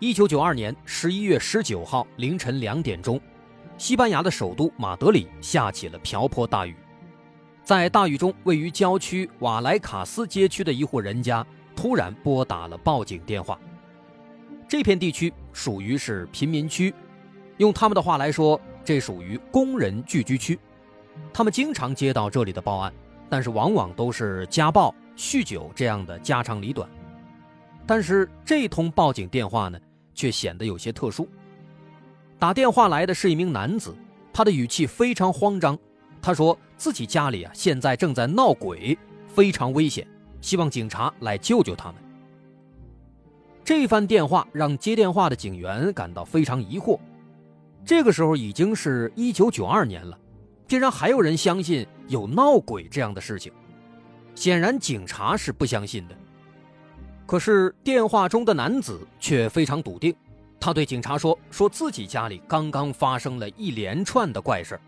一九九二年十一月十九号凌晨两点钟，西班牙的首都马德里下起了瓢泼大雨。在大雨中，位于郊区瓦莱卡斯街区的一户人家突然拨打了报警电话。这片地区属于是贫民区，用他们的话来说，这属于工人聚居区。他们经常接到这里的报案，但是往往都是家暴、酗酒这样的家长里短。但是这通报警电话呢？却显得有些特殊。打电话来的是一名男子，他的语气非常慌张。他说自己家里啊现在正在闹鬼，非常危险，希望警察来救救他们。这番电话让接电话的警员感到非常疑惑。这个时候已经是一九九二年了，竟然还有人相信有闹鬼这样的事情。显然警察是不相信的。可是电话中的男子却非常笃定，他对警察说：“说自己家里刚刚发生了一连串的怪事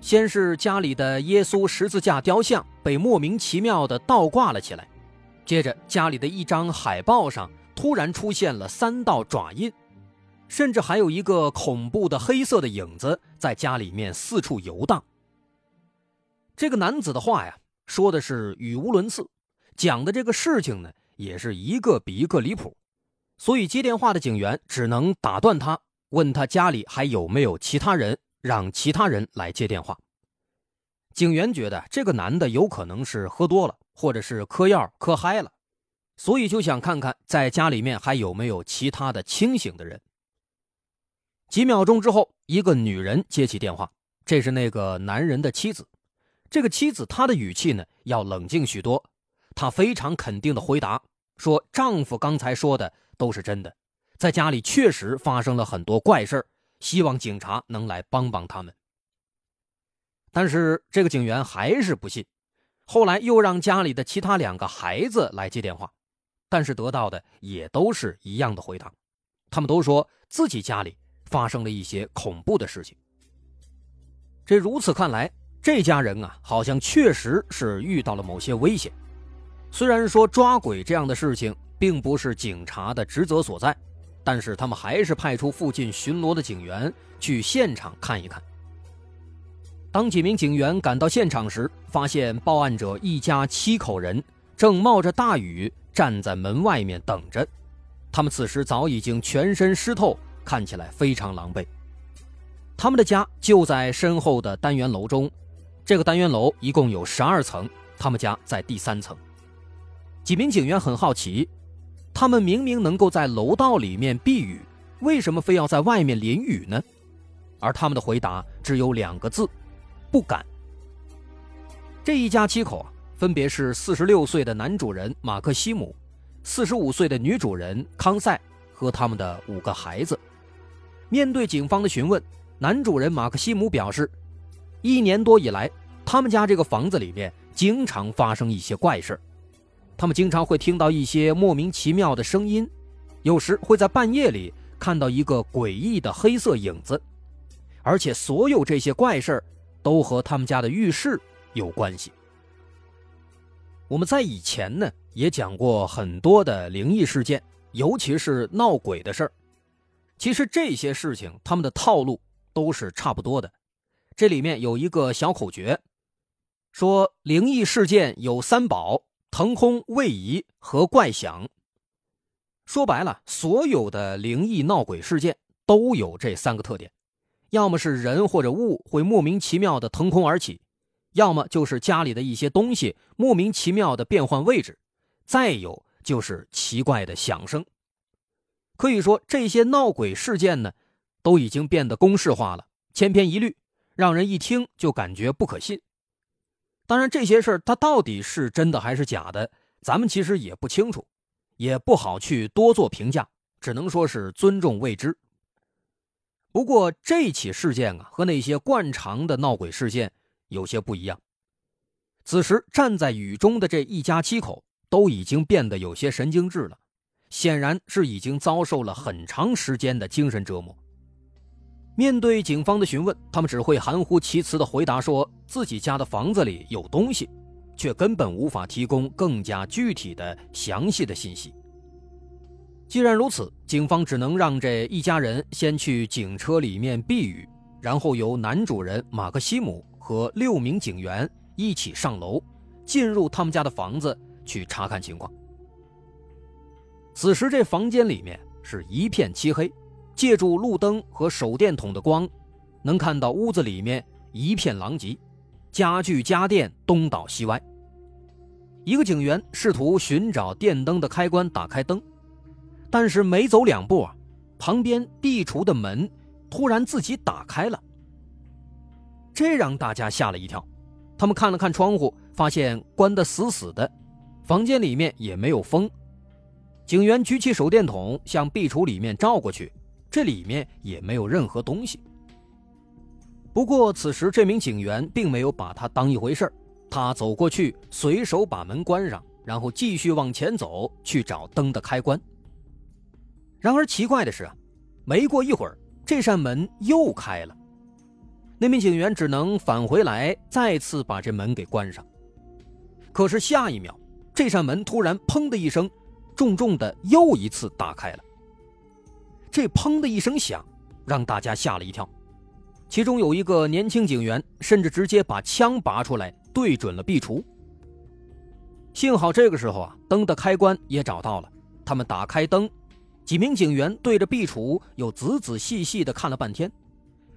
先是家里的耶稣十字架雕像被莫名其妙的倒挂了起来，接着家里的一张海报上突然出现了三道爪印，甚至还有一个恐怖的黑色的影子在家里面四处游荡。”这个男子的话呀，说的是语无伦次，讲的这个事情呢。也是一个比一个离谱，所以接电话的警员只能打断他，问他家里还有没有其他人，让其他人来接电话。警员觉得这个男的有可能是喝多了，或者是嗑药嗑嗨了，所以就想看看在家里面还有没有其他的清醒的人。几秒钟之后，一个女人接起电话，这是那个男人的妻子。这个妻子她的语气呢要冷静许多，她非常肯定的回答。说丈夫刚才说的都是真的，在家里确实发生了很多怪事希望警察能来帮帮他们。但是这个警员还是不信，后来又让家里的其他两个孩子来接电话，但是得到的也都是一样的回答，他们都说自己家里发生了一些恐怖的事情。这如此看来，这家人啊，好像确实是遇到了某些危险。虽然说抓鬼这样的事情并不是警察的职责所在，但是他们还是派出附近巡逻的警员去现场看一看。当几名警员赶到现场时，发现报案者一家七口人正冒着大雨站在门外面等着，他们此时早已经全身湿透，看起来非常狼狈。他们的家就在身后的单元楼中，这个单元楼一共有十二层，他们家在第三层。几名警员很好奇，他们明明能够在楼道里面避雨，为什么非要在外面淋雨呢？而他们的回答只有两个字：不敢。这一家七口啊，分别是四十六岁的男主人马克西姆，四十五岁的女主人康塞和他们的五个孩子。面对警方的询问，男主人马克西姆表示，一年多以来，他们家这个房子里面经常发生一些怪事他们经常会听到一些莫名其妙的声音，有时会在半夜里看到一个诡异的黑色影子，而且所有这些怪事都和他们家的浴室有关系。我们在以前呢也讲过很多的灵异事件，尤其是闹鬼的事儿。其实这些事情他们的套路都是差不多的。这里面有一个小口诀，说灵异事件有三宝。腾空位移和怪响，说白了，所有的灵异闹鬼事件都有这三个特点：要么是人或者物会莫名其妙的腾空而起，要么就是家里的一些东西莫名其妙的变换位置，再有就是奇怪的响声。可以说，这些闹鬼事件呢，都已经变得公式化了，千篇一律，让人一听就感觉不可信。当然，这些事儿它到底是真的还是假的，咱们其实也不清楚，也不好去多做评价，只能说是尊重未知。不过这起事件啊，和那些惯常的闹鬼事件有些不一样。此时站在雨中的这一家七口都已经变得有些神经质了，显然是已经遭受了很长时间的精神折磨。面对警方的询问，他们只会含糊其辞地回答说自己家的房子里有东西，却根本无法提供更加具体的、详细的信息。既然如此，警方只能让这一家人先去警车里面避雨，然后由男主人马克西姆和六名警员一起上楼，进入他们家的房子去查看情况。此时，这房间里面是一片漆黑，借助路灯和手电筒的光，能看到屋子里面一片狼藉，家具家电东倒西歪。一个警员试图寻找电灯的开关，打开灯。但是没走两步啊，旁边壁橱的门突然自己打开了，这让大家吓了一跳。他们看了看窗户，发现关得死死的，房间里面也没有风。警员举起手电筒向壁橱里面照过去，这里面也没有任何东西。不过此时这名警员并没有把他当一回事他走过去随手把门关上，然后继续往前走去找灯的开关。然而奇怪的是，没过一会儿，这扇门又开了。那名警员只能返回来，再次把这门给关上。可是下一秒，这扇门突然“砰”的一声，重重的又一次打开了。这“砰”的一声响，让大家吓了一跳。其中有一个年轻警员，甚至直接把枪拔出来，对准了壁橱。幸好这个时候啊，灯的开关也找到了，他们打开灯。几名警员对着壁橱又仔仔细细地看了半天，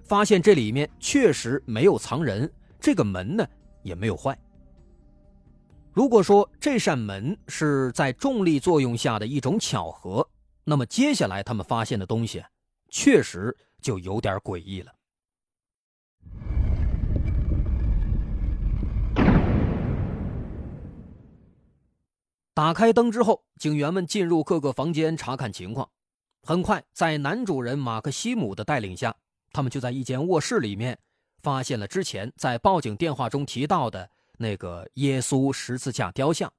发现这里面确实没有藏人，这个门呢也没有坏。如果说这扇门是在重力作用下的一种巧合，那么接下来他们发现的东西，确实就有点诡异了。打开灯之后，警员们进入各个房间查看情况。很快，在男主人马克西姆的带领下，他们就在一间卧室里面发现了之前在报警电话中提到的那个耶稣十字架雕像。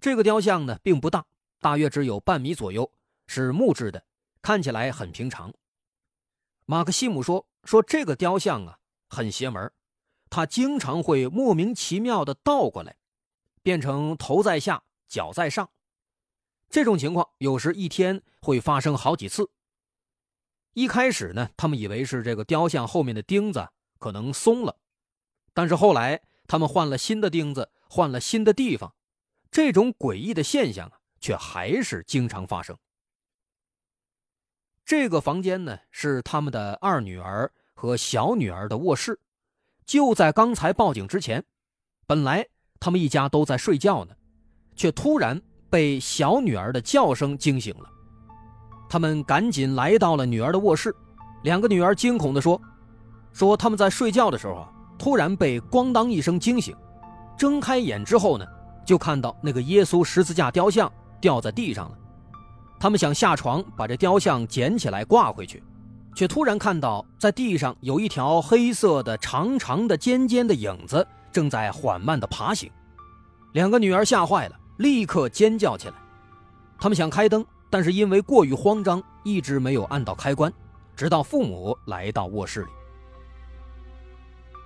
这个雕像呢，并不大，大约只有半米左右，是木质的，看起来很平常。马克西姆说：“说这个雕像啊，很邪门，他经常会莫名其妙的倒过来。”变成头在下，脚在上，这种情况有时一天会发生好几次。一开始呢，他们以为是这个雕像后面的钉子可能松了，但是后来他们换了新的钉子，换了新的地方，这种诡异的现象啊，却还是经常发生。这个房间呢，是他们的二女儿和小女儿的卧室，就在刚才报警之前，本来。他们一家都在睡觉呢，却突然被小女儿的叫声惊醒了。他们赶紧来到了女儿的卧室，两个女儿惊恐地说：“说他们在睡觉的时候啊，突然被咣当一声惊醒，睁开眼之后呢，就看到那个耶稣十字架雕像掉在地上了。他们想下床把这雕像捡起来挂回去，却突然看到在地上有一条黑色的长长的尖尖的影子。”正在缓慢地爬行，两个女儿吓坏了，立刻尖叫起来。他们想开灯，但是因为过于慌张，一直没有按到开关，直到父母来到卧室里。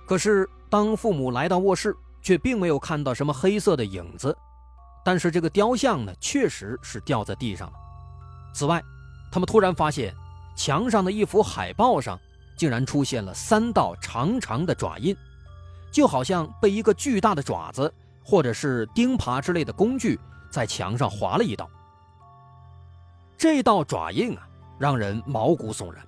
可是，当父母来到卧室，却并没有看到什么黑色的影子，但是这个雕像呢，确实是掉在地上了。此外，他们突然发现，墙上的一幅海报上竟然出现了三道长长的爪印。就好像被一个巨大的爪子，或者是钉耙之类的工具在墙上划了一道。这道爪印啊，让人毛骨悚然。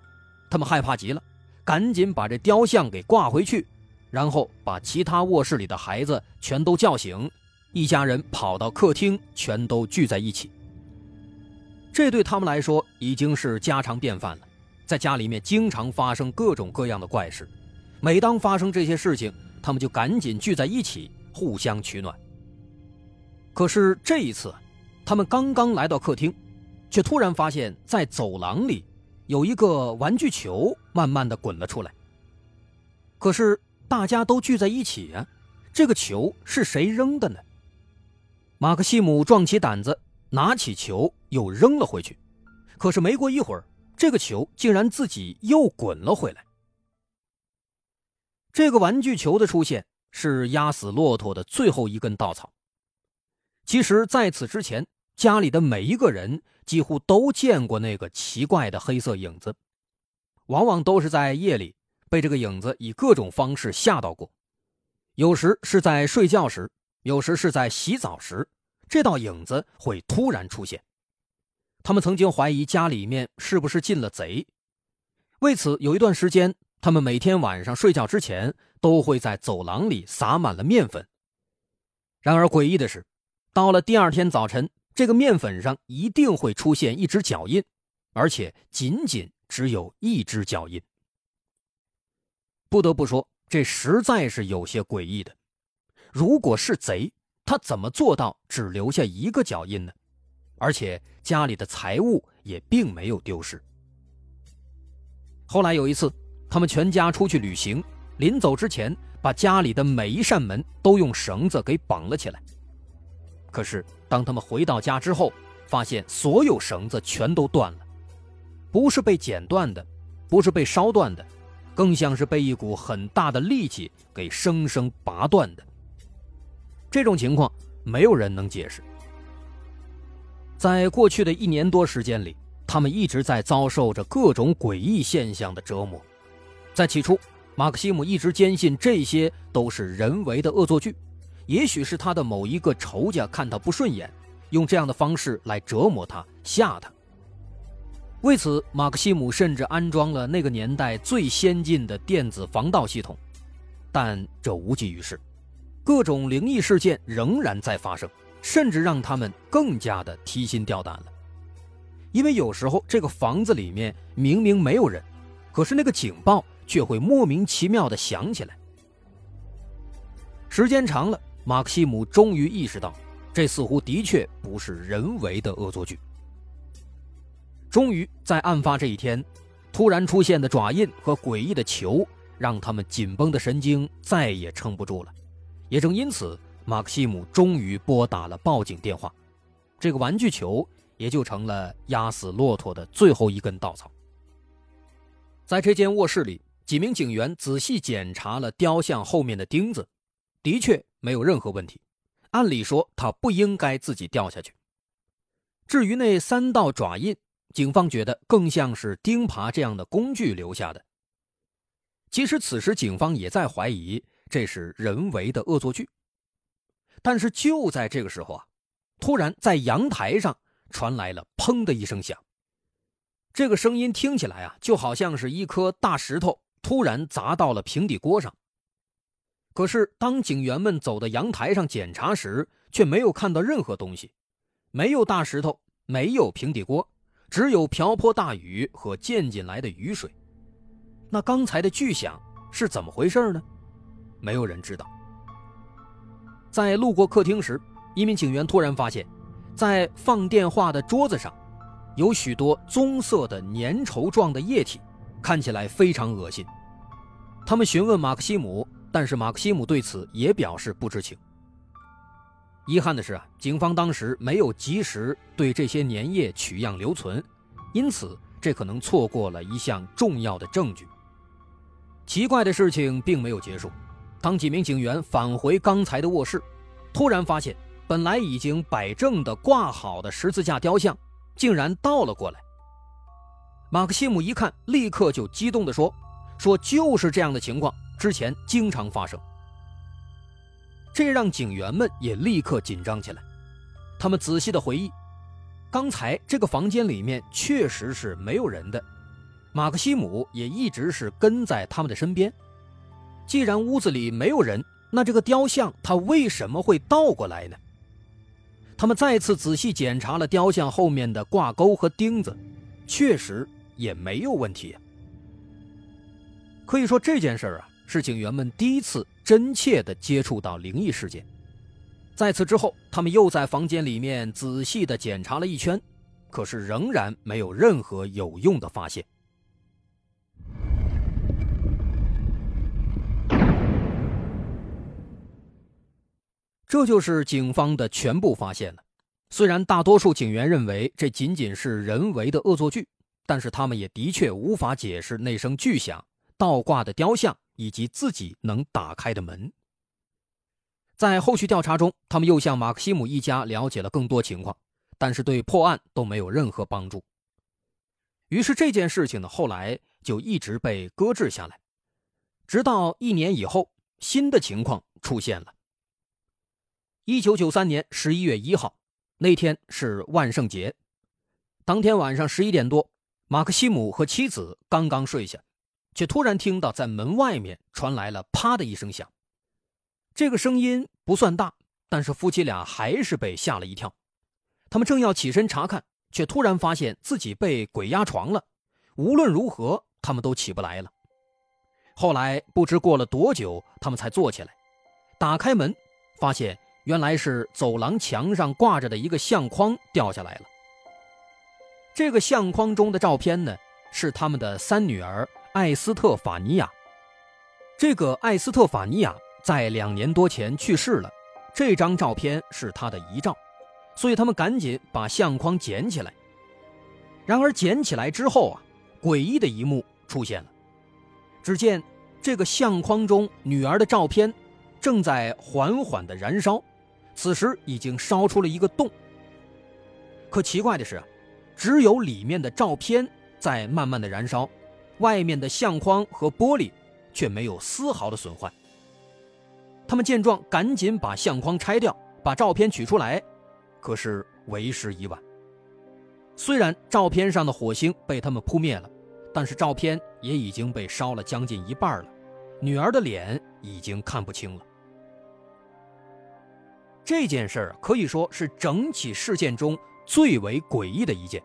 他们害怕极了，赶紧把这雕像给挂回去，然后把其他卧室里的孩子全都叫醒，一家人跑到客厅，全都聚在一起。这对他们来说已经是家常便饭了，在家里面经常发生各种各样的怪事。每当发生这些事情，他们就赶紧聚在一起，互相取暖。可是这一次，他们刚刚来到客厅，却突然发现，在走廊里有一个玩具球慢慢的滚了出来。可是大家都聚在一起啊，这个球是谁扔的呢？马克西姆壮起胆子，拿起球又扔了回去。可是没过一会儿，这个球竟然自己又滚了回来。这个玩具球的出现是压死骆驼的最后一根稻草。其实，在此之前，家里的每一个人几乎都见过那个奇怪的黑色影子，往往都是在夜里被这个影子以各种方式吓到过。有时是在睡觉时，有时是在洗澡时，这道影子会突然出现。他们曾经怀疑家里面是不是进了贼，为此有一段时间，他们每天晚上睡觉之前都会在走廊里撒满了面粉。然而诡异的是，到了第二天早晨，这个面粉上一定会出现一只脚印，而且仅仅只有一只脚印。不得不说，这实在是有些诡异的。如果是贼，他怎么做到只留下一个脚印呢？而且家里的财物也并没有丢失。后来有一次，他们全家出去旅行，临走之前，把家里的每一扇门都用绳子给绑了起来。可是当他们回到家之后，发现所有绳子全都断了，不是被剪断的，不是被烧断的，更像是被一股很大的力气给生生拔断的。这种情况，没有人能解释。在过去的一年多时间里，他们一直在遭受着各种诡异现象的折磨。在起初，马克西姆一直坚信这些都是人为的恶作剧，也许是他的某一个仇家看他不顺眼，用这样的方式来折磨他、吓他。为此，马克西姆甚至安装了那个年代最先进的电子防盗系统，但这无济于事，各种灵异事件仍然在发生。甚至让他们更加的提心吊胆了，因为有时候这个房子里面明明没有人，可是那个警报却会莫名其妙的响起来。时间长了，马克西姆终于意识到，这似乎的确不是人为的恶作剧。终于在案发这一天，突然出现的爪印和诡异的球，让他们紧绷的神经再也撑不住了。也正因此。马克西姆终于拨打了报警电话，这个玩具球也就成了压死骆驼的最后一根稻草。在这间卧室里，几名警员仔细检查了雕像后面的钉子，的确没有任何问题。按理说，它不应该自己掉下去。至于那三道爪印，警方觉得更像是钉耙这样的工具留下的。其实，此时警方也在怀疑这是人为的恶作剧。但是就在这个时候啊，突然在阳台上传来了“砰”的一声响。这个声音听起来啊，就好像是一颗大石头突然砸到了平底锅上。可是当警员们走到阳台上检查时，却没有看到任何东西，没有大石头，没有平底锅，只有瓢泼大雨和溅进来的雨水。那刚才的巨响是怎么回事呢？没有人知道。在路过客厅时，一名警员突然发现，在放电话的桌子上，有许多棕色的粘稠状的液体，看起来非常恶心。他们询问马克西姆，但是马克西姆对此也表示不知情。遗憾的是啊，警方当时没有及时对这些粘液取样留存，因此这可能错过了一项重要的证据。奇怪的事情并没有结束。当几名警员返回刚才的卧室，突然发现本来已经摆正的挂好的十字架雕像，竟然倒了过来。马克西姆一看，立刻就激动地说：“说就是这样的情况，之前经常发生。”这让警员们也立刻紧张起来。他们仔细的回忆，刚才这个房间里面确实是没有人的，马克西姆也一直是跟在他们的身边。既然屋子里没有人，那这个雕像它为什么会倒过来呢？他们再次仔细检查了雕像后面的挂钩和钉子，确实也没有问题。可以说这件事啊，是警员们第一次真切地接触到灵异事件。在此之后，他们又在房间里面仔细地检查了一圈，可是仍然没有任何有用的发现。这就是警方的全部发现了。虽然大多数警员认为这仅仅是人为的恶作剧，但是他们也的确无法解释那声巨响、倒挂的雕像以及自己能打开的门。在后续调查中，他们又向马克西姆一家了解了更多情况，但是对破案都没有任何帮助。于是这件事情呢，后来就一直被搁置下来，直到一年以后，新的情况出现了。一九九三年十一月一号。那天是万圣节，当天晚上十一点多，马克西姆和妻子刚刚睡下，却突然听到在门外面传来了“啪”的一声响。这个声音不算大，但是夫妻俩还是被吓了一跳。他们正要起身查看，却突然发现自己被鬼压床了。无论如何，他们都起不来了。后来不知过了多久，他们才坐起来，打开门，发现。原来是走廊墙上挂着的一个相框掉下来了。这个相框中的照片呢，是他们的三女儿艾斯特法尼亚。这个艾斯特法尼亚在两年多前去世了，这张照片是她的遗照，所以他们赶紧把相框捡起来。然而捡起来之后啊，诡异的一幕出现了。只见这个相框中女儿的照片正在缓缓地燃烧。此时已经烧出了一个洞，可奇怪的是，只有里面的照片在慢慢的燃烧，外面的相框和玻璃却没有丝毫的损坏。他们见状，赶紧把相框拆掉，把照片取出来，可是为时已晚。虽然照片上的火星被他们扑灭了，但是照片也已经被烧了将近一半了，女儿的脸已经看不清了。这件事儿可以说是整起事件中最为诡异的一件。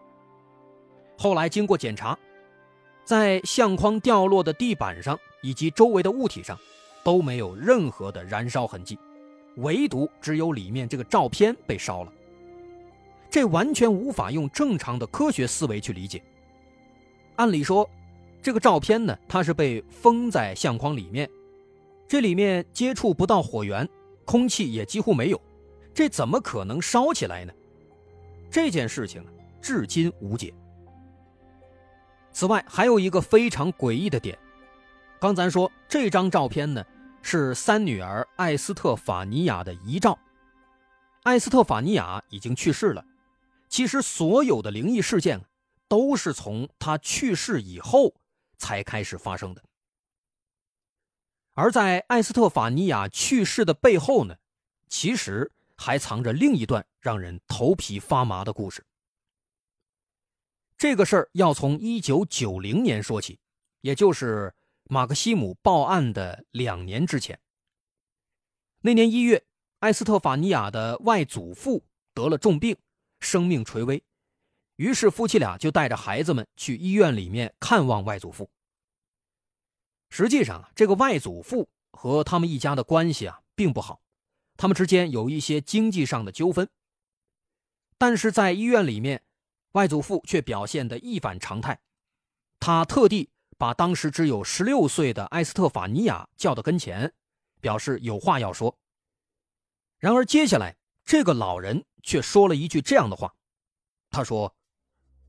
后来经过检查，在相框掉落的地板上以及周围的物体上，都没有任何的燃烧痕迹，唯独只有里面这个照片被烧了。这完全无法用正常的科学思维去理解。按理说，这个照片呢，它是被封在相框里面，这里面接触不到火源，空气也几乎没有。这怎么可能烧起来呢？这件事情至今无解。此外，还有一个非常诡异的点。刚咱说这张照片呢，是三女儿艾斯特法尼亚的遗照。艾斯特法尼亚已经去世了。其实，所有的灵异事件都是从她去世以后才开始发生的。而在艾斯特法尼亚去世的背后呢，其实。还藏着另一段让人头皮发麻的故事。这个事儿要从一九九零年说起，也就是马克西姆报案的两年之前。那年一月，埃斯特法尼亚的外祖父得了重病，生命垂危，于是夫妻俩就带着孩子们去医院里面看望外祖父。实际上，这个外祖父和他们一家的关系啊，并不好。他们之间有一些经济上的纠纷，但是在医院里面，外祖父却表现得一反常态。他特地把当时只有十六岁的埃斯特法尼亚叫到跟前，表示有话要说。然而接下来，这个老人却说了一句这样的话：“他说，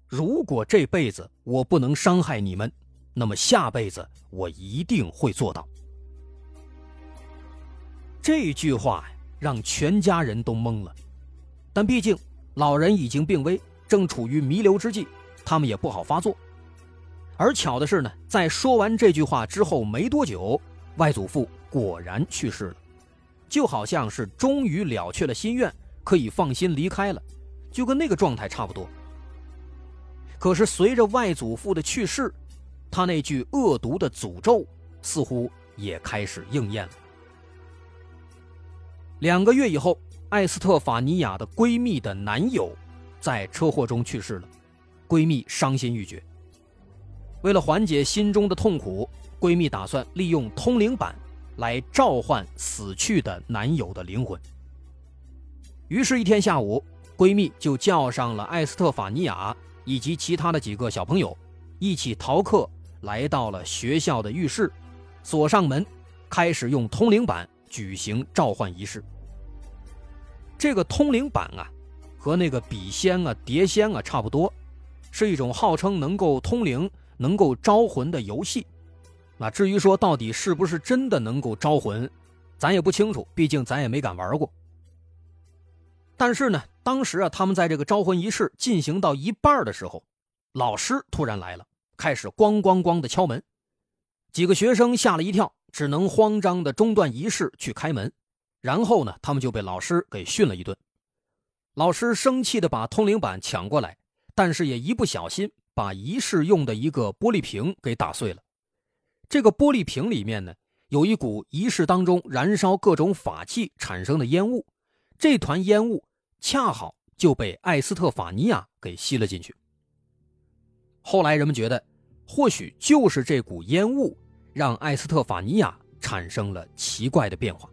如果这辈子我不能伤害你们，那么下辈子我一定会做到。”这句话。让全家人都懵了，但毕竟老人已经病危，正处于弥留之际，他们也不好发作。而巧的是呢，在说完这句话之后没多久，外祖父果然去世了，就好像是终于了却了心愿，可以放心离开了，就跟那个状态差不多。可是随着外祖父的去世，他那句恶毒的诅咒似乎也开始应验了。两个月以后，艾斯特法尼亚的闺蜜的男友在车祸中去世了，闺蜜伤心欲绝。为了缓解心中的痛苦，闺蜜打算利用通灵板来召唤死去的男友的灵魂。于是，一天下午，闺蜜就叫上了艾斯特法尼亚以及其他的几个小朋友，一起逃课来到了学校的浴室，锁上门，开始用通灵板举行召唤仪式。这个通灵板啊，和那个笔仙啊、碟仙啊差不多，是一种号称能够通灵、能够招魂的游戏。那至于说到底是不是真的能够招魂，咱也不清楚，毕竟咱也没敢玩过。但是呢，当时啊，他们在这个招魂仪式进行到一半的时候，老师突然来了，开始咣咣咣的敲门。几个学生吓了一跳，只能慌张的中断仪式去开门。然后呢，他们就被老师给训了一顿。老师生气的把通灵板抢过来，但是也一不小心把仪式用的一个玻璃瓶给打碎了。这个玻璃瓶里面呢，有一股仪式当中燃烧各种法器产生的烟雾。这团烟雾恰好就被艾斯特法尼亚给吸了进去。后来人们觉得，或许就是这股烟雾让艾斯特法尼亚产生了奇怪的变化，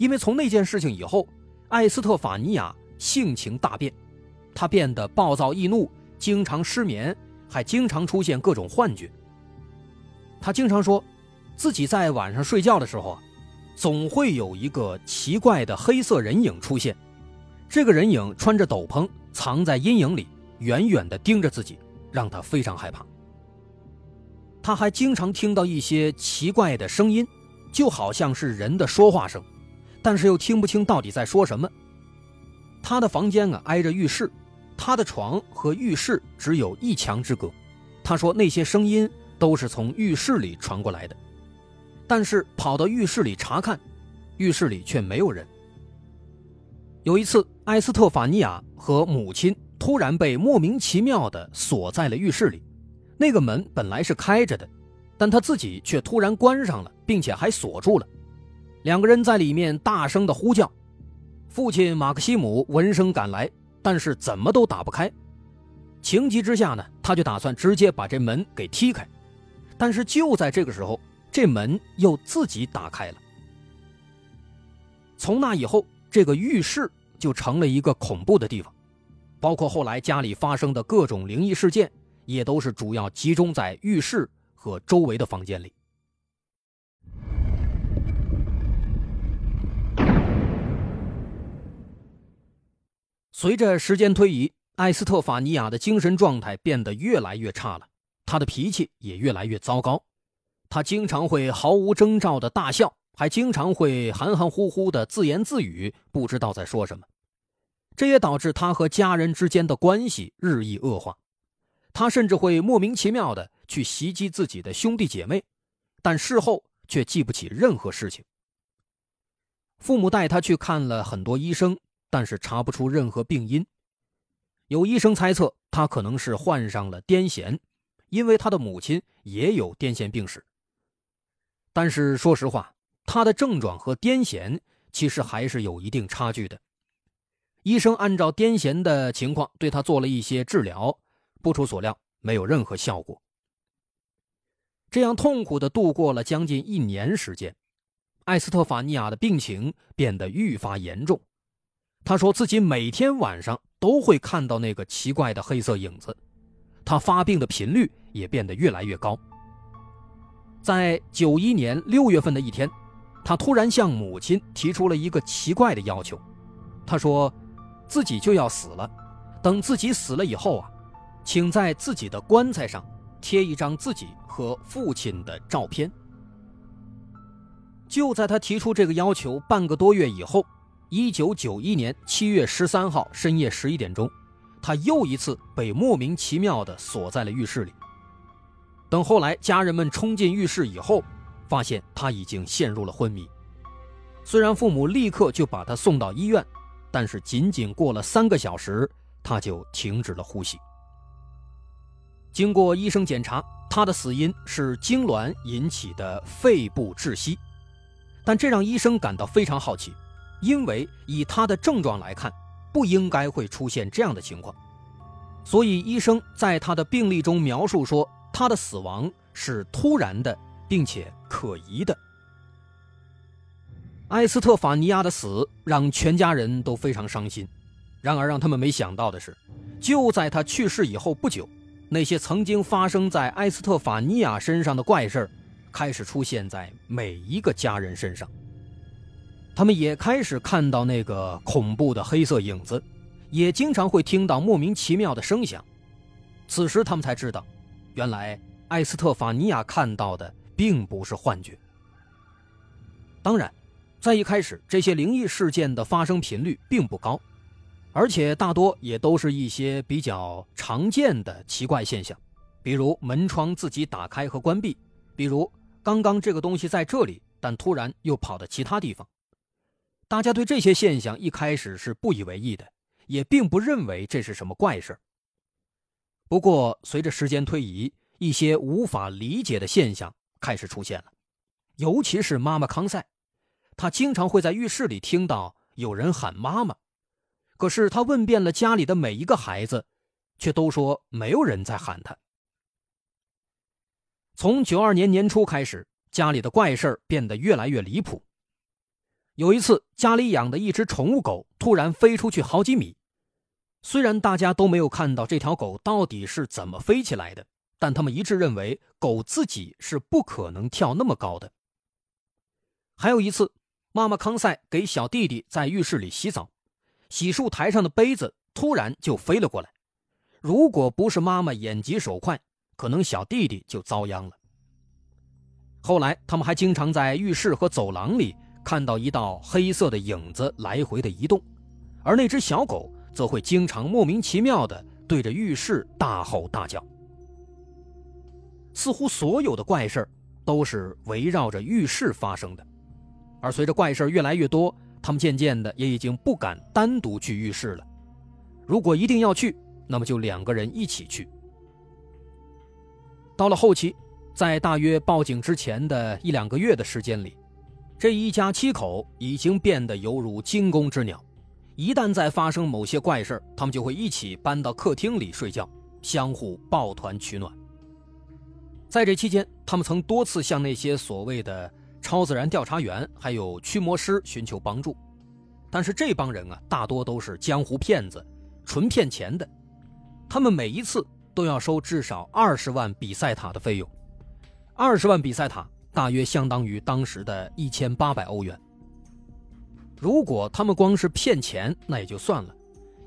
因为从那件事情以后，艾斯特法尼亚性情大变，他变得暴躁易怒，经常失眠，还经常出现各种幻觉。他经常说，自己在晚上睡觉的时候啊。总会有一个奇怪的黑色人影出现，这个人影穿着斗篷，藏在阴影里，远远地盯着自己，让他非常害怕。他还经常听到一些奇怪的声音，就好像是人的说话声，但是又听不清到底在说什么。他的房间啊挨着浴室，他的床和浴室只有一墙之隔。他说那些声音都是从浴室里传过来的。但是跑到浴室里查看，浴室里却没有人。有一次，埃斯特法尼亚和母亲突然被莫名其妙地锁在了浴室里，那个门本来是开着的，但他自己却突然关上了，并且还锁住了。两个人在里面大声的呼叫，父亲马克西姆闻声赶来，但是怎么都打不开。情急之下呢，他就打算直接把这门给踢开，但是就在这个时候。这门又自己打开了。从那以后，这个浴室就成了一个恐怖的地方，包括后来家里发生的各种灵异事件，也都是主要集中在浴室和周围的房间里。随着时间推移，艾斯特法尼亚的精神状态变得越来越差了，他的脾气也越来越糟糕。他经常会毫无征兆的大笑，还经常会含含糊糊的自言自语，不知道在说什么。这也导致他和家人之间的关系日益恶化。他甚至会莫名其妙的去袭击自己的兄弟姐妹，但事后却记不起任何事情。父母带他去看了很多医生，但是查不出任何病因。有医生猜测他可能是患上了癫痫，因为他的母亲也有癫痫病史。但是说实话，他的症状和癫痫其实还是有一定差距的。医生按照癫痫的情况对他做了一些治疗，不出所料，没有任何效果。这样痛苦的度过了将近一年时间，艾斯特法尼亚的病情变得愈发严重。他说自己每天晚上都会看到那个奇怪的黑色影子，他发病的频率也变得越来越高。在九一年六月份的一天，他突然向母亲提出了一个奇怪的要求。他说：“自己就要死了，等自己死了以后啊，请在自己的棺材上贴一张自己和父亲的照片。”就在他提出这个要求半个多月以后，一九九一年七月十三号深夜十一点钟，他又一次被莫名其妙地锁在了浴室里。等后来家人们冲进浴室以后，发现他已经陷入了昏迷。虽然父母立刻就把他送到医院，但是仅仅过了三个小时，他就停止了呼吸。经过医生检查，他的死因是痉挛引起的肺部窒息，但这让医生感到非常好奇，因为以他的症状来看，不应该会出现这样的情况。所以医生在他的病历中描述说。他的死亡是突然的，并且可疑的。埃斯特法尼亚的死让全家人都非常伤心。然而，让他们没想到的是，就在他去世以后不久，那些曾经发生在埃斯特法尼亚身上的怪事开始出现在每一个家人身上。他们也开始看到那个恐怖的黑色影子，也经常会听到莫名其妙的声响。此时他们才知道，原来艾斯特法尼亚看到的并不是幻觉。当然，在一开始，这些灵异事件的发生频率并不高，而且大多也都是一些比较常见的奇怪现象，比如门窗自己打开和关闭，比如刚刚这个东西在这里，但突然又跑到其他地方。大家对这些现象一开始是不以为意的，也并不认为这是什么怪事不过，随着时间推移，一些无法理解的现象开始出现了，尤其是妈妈康塞，她经常会在浴室里听到有人喊妈妈，可是她问遍了家里的每一个孩子，却都说没有人在喊她。从九二年年初开始，家里的怪事变得越来越离谱。有一次，家里养的一只宠物狗突然飞出去好几米。虽然大家都没有看到这条狗到底是怎么飞起来的，但他们一致认为狗自己是不可能跳那么高的。还有一次，妈妈康赛给小弟弟在浴室里洗澡，洗漱台上的杯子突然就飞了过来。如果不是妈妈眼疾手快，可能小弟弟就遭殃了。后来，他们还经常在浴室和走廊里。看到一道黑色的影子来回的移动，而那只小狗则会经常莫名其妙的对着浴室大吼大叫。似乎所有的怪事都是围绕着浴室发生的，而随着怪事越来越多，他们渐渐的也已经不敢单独去浴室了。如果一定要去，那么就两个人一起去。到了后期，在大约报警之前的一两个月的时间里。这一家七口已经变得犹如惊弓之鸟，一旦再发生某些怪事他们就会一起搬到客厅里睡觉，相互抱团取暖。在这期间，他们曾多次向那些所谓的超自然调查员还有驱魔师寻求帮助，但是这帮人啊，大多都是江湖骗子，纯骗钱的。他们每一次都要收至少二十万比赛塔的费用，二十万比赛塔。大约相当于当时的一千八百欧元。如果他们光是骗钱，那也就算了，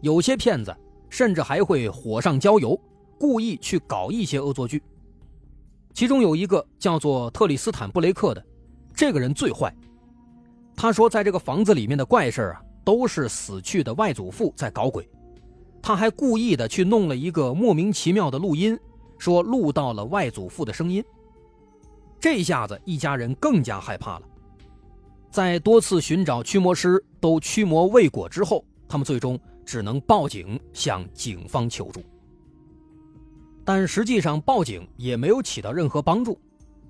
有些骗子甚至还会火上浇油，故意去搞一些恶作剧。其中有一个叫做特里斯坦·布雷克的，这个人最坏。他说，在这个房子里面的怪事啊，都是死去的外祖父在搞鬼。他还故意的去弄了一个莫名其妙的录音，说录到了外祖父的声音。这下子，一家人更加害怕了。在多次寻找驱魔师都驱魔未果之后，他们最终只能报警向警方求助。但实际上，报警也没有起到任何帮助。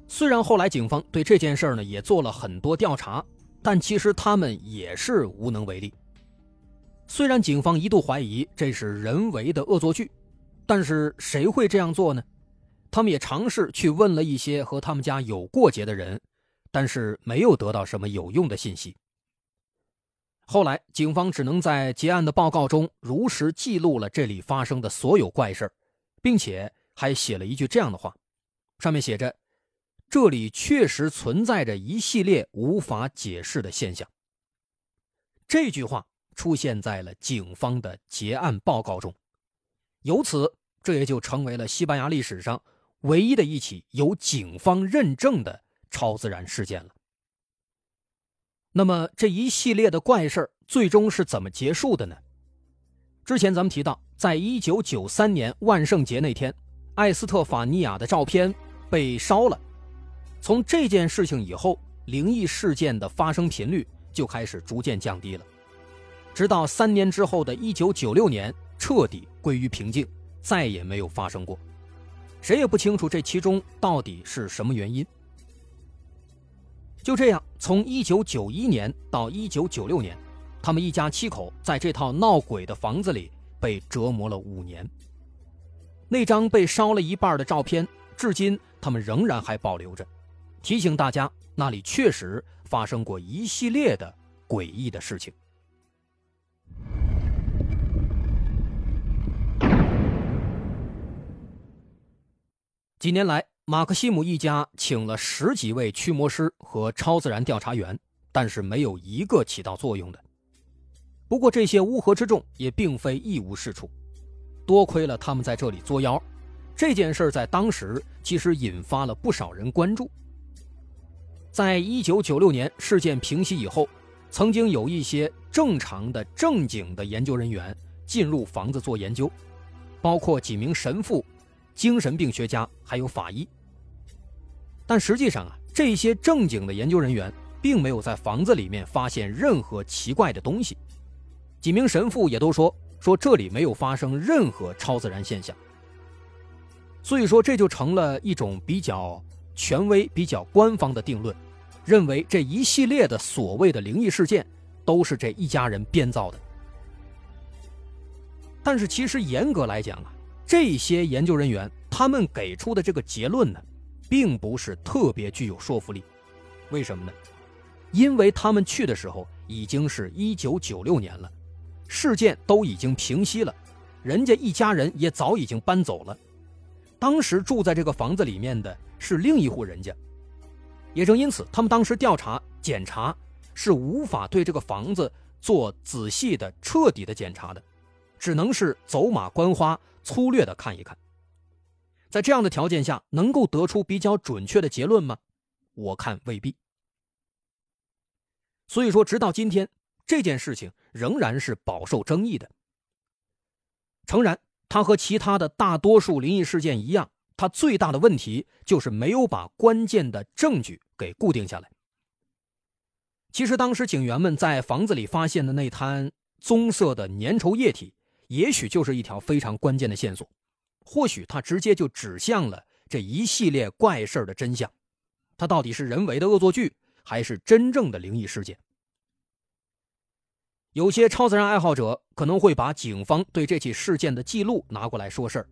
虽然后来警方对这件事呢也做了很多调查，但其实他们也是无能为力。虽然警方一度怀疑这是人为的恶作剧，但是谁会这样做呢？他们也尝试去问了一些和他们家有过节的人，但是没有得到什么有用的信息。后来，警方只能在结案的报告中如实记录了这里发生的所有怪事并且还写了一句这样的话：上面写着，这里确实存在着一系列无法解释的现象。这句话出现在了警方的结案报告中，由此，这也就成为了西班牙历史上。唯一的一起由警方认证的超自然事件了。那么这一系列的怪事最终是怎么结束的呢？之前咱们提到，在一九九三年万圣节那天，艾斯特法尼亚的照片被烧了。从这件事情以后，灵异事件的发生频率就开始逐渐降低了，直到三年之后的一九九六年彻底归于平静，再也没有发生过。谁也不清楚这其中到底是什么原因。就这样，从1991年到1996年，他们一家七口在这套闹鬼的房子里被折磨了五年。那张被烧了一半的照片，至今他们仍然还保留着，提醒大家那里确实发生过一系列的诡异的事情。几年来，马克西姆一家请了十几位驱魔师和超自然调查员，但是没有一个起到作用的。不过这些乌合之众也并非一无是处，多亏了他们在这里作妖，这件事在当时其实引发了不少人关注。在一九九六年事件平息以后，曾经有一些正常的、正经的研究人员进入房子做研究，包括几名神父、精神病学家，还有法医。但实际上啊，这些正经的研究人员并没有在房子里面发现任何奇怪的东西。几名神父也都说说这里没有发生任何超自然现象。所以说，这就成了一种比较权威、比较官方的定论。认为这一系列的所谓的灵异事件都是这一家人编造的，但是其实严格来讲啊，这些研究人员他们给出的这个结论呢，并不是特别具有说服力。为什么呢？因为他们去的时候已经是一九九六年了，事件都已经平息了，人家一家人也早已经搬走了，当时住在这个房子里面的是另一户人家。也正因此，他们当时调查检查是无法对这个房子做仔细的、彻底的检查的，只能是走马观花、粗略的看一看。在这样的条件下，能够得出比较准确的结论吗？我看未必。所以说，直到今天，这件事情仍然是饱受争议的。诚然，它和其他的大多数灵异事件一样。他最大的问题就是没有把关键的证据给固定下来。其实当时警员们在房子里发现的那滩棕色的粘稠液体，也许就是一条非常关键的线索，或许它直接就指向了这一系列怪事的真相。它到底是人为的恶作剧，还是真正的灵异事件？有些超自然爱好者可能会把警方对这起事件的记录拿过来说事儿。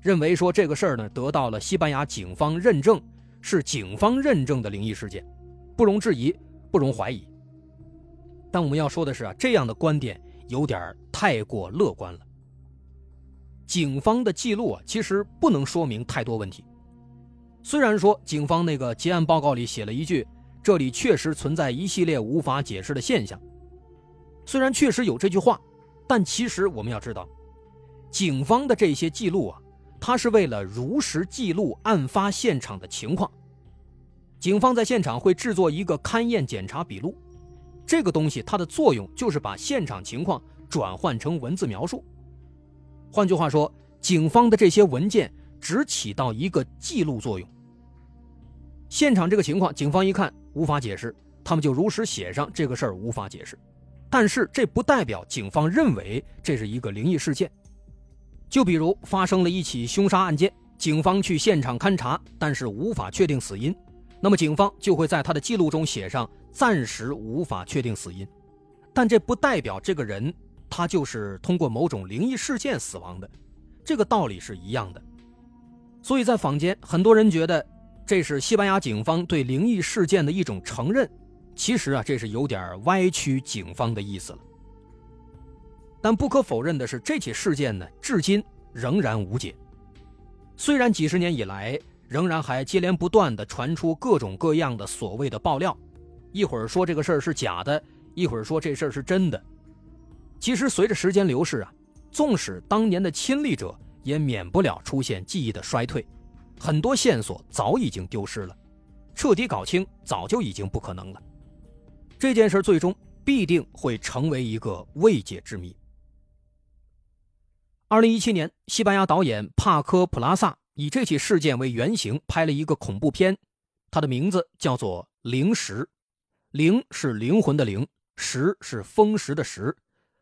认为说这个事儿呢得到了西班牙警方认证，是警方认证的灵异事件，不容置疑，不容怀疑。但我们要说的是啊，这样的观点有点太过乐观了。警方的记录啊，其实不能说明太多问题。虽然说警方那个结案报告里写了一句，这里确实存在一系列无法解释的现象。虽然确实有这句话，但其实我们要知道，警方的这些记录啊。他是为了如实记录案发现场的情况。警方在现场会制作一个勘验检查笔录，这个东西它的作用就是把现场情况转换成文字描述。换句话说，警方的这些文件只起到一个记录作用。现场这个情况，警方一看无法解释，他们就如实写上这个事儿无法解释。但是这不代表警方认为这是一个灵异事件。就比如发生了一起凶杀案件，警方去现场勘查，但是无法确定死因，那么警方就会在他的记录中写上暂时无法确定死因，但这不代表这个人他就是通过某种灵异事件死亡的，这个道理是一样的。所以在坊间，很多人觉得这是西班牙警方对灵异事件的一种承认，其实啊，这是有点歪曲警方的意思了。但不可否认的是，这起事件呢，至今仍然无解。虽然几十年以来，仍然还接连不断的传出各种各样的所谓的爆料，一会儿说这个事儿是假的，一会儿说这事儿是真的。其实随着时间流逝啊，纵使当年的亲历者，也免不了出现记忆的衰退，很多线索早已经丢失了，彻底搞清早就已经不可能了。这件事最终必定会成为一个未解之谜。二零一七年，西班牙导演帕科·普拉萨以这起事件为原型拍了一个恐怖片，它的名字叫做《灵石》，灵是灵魂的灵，石是风石的石。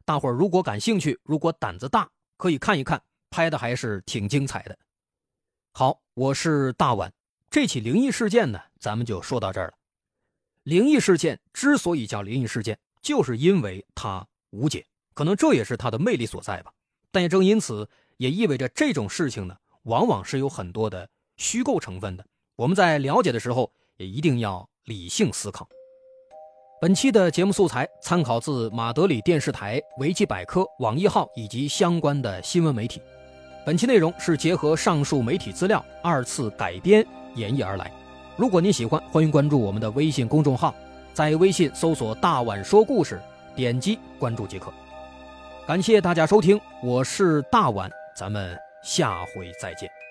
大伙儿如果感兴趣，如果胆子大，可以看一看，拍的还是挺精彩的。好，我是大碗，这起灵异事件呢，咱们就说到这儿了。灵异事件之所以叫灵异事件，就是因为它无解，可能这也是它的魅力所在吧。但也正因此，也意味着这种事情呢，往往是有很多的虚构成分的。我们在了解的时候，也一定要理性思考。本期的节目素材参考自马德里电视台、维基百科、网易号以及相关的新闻媒体。本期内容是结合上述媒体资料二次改编演绎而来。如果您喜欢，欢迎关注我们的微信公众号。在微信搜索“大碗说故事”，点击关注即可。感谢大家收听，我是大碗，咱们下回再见。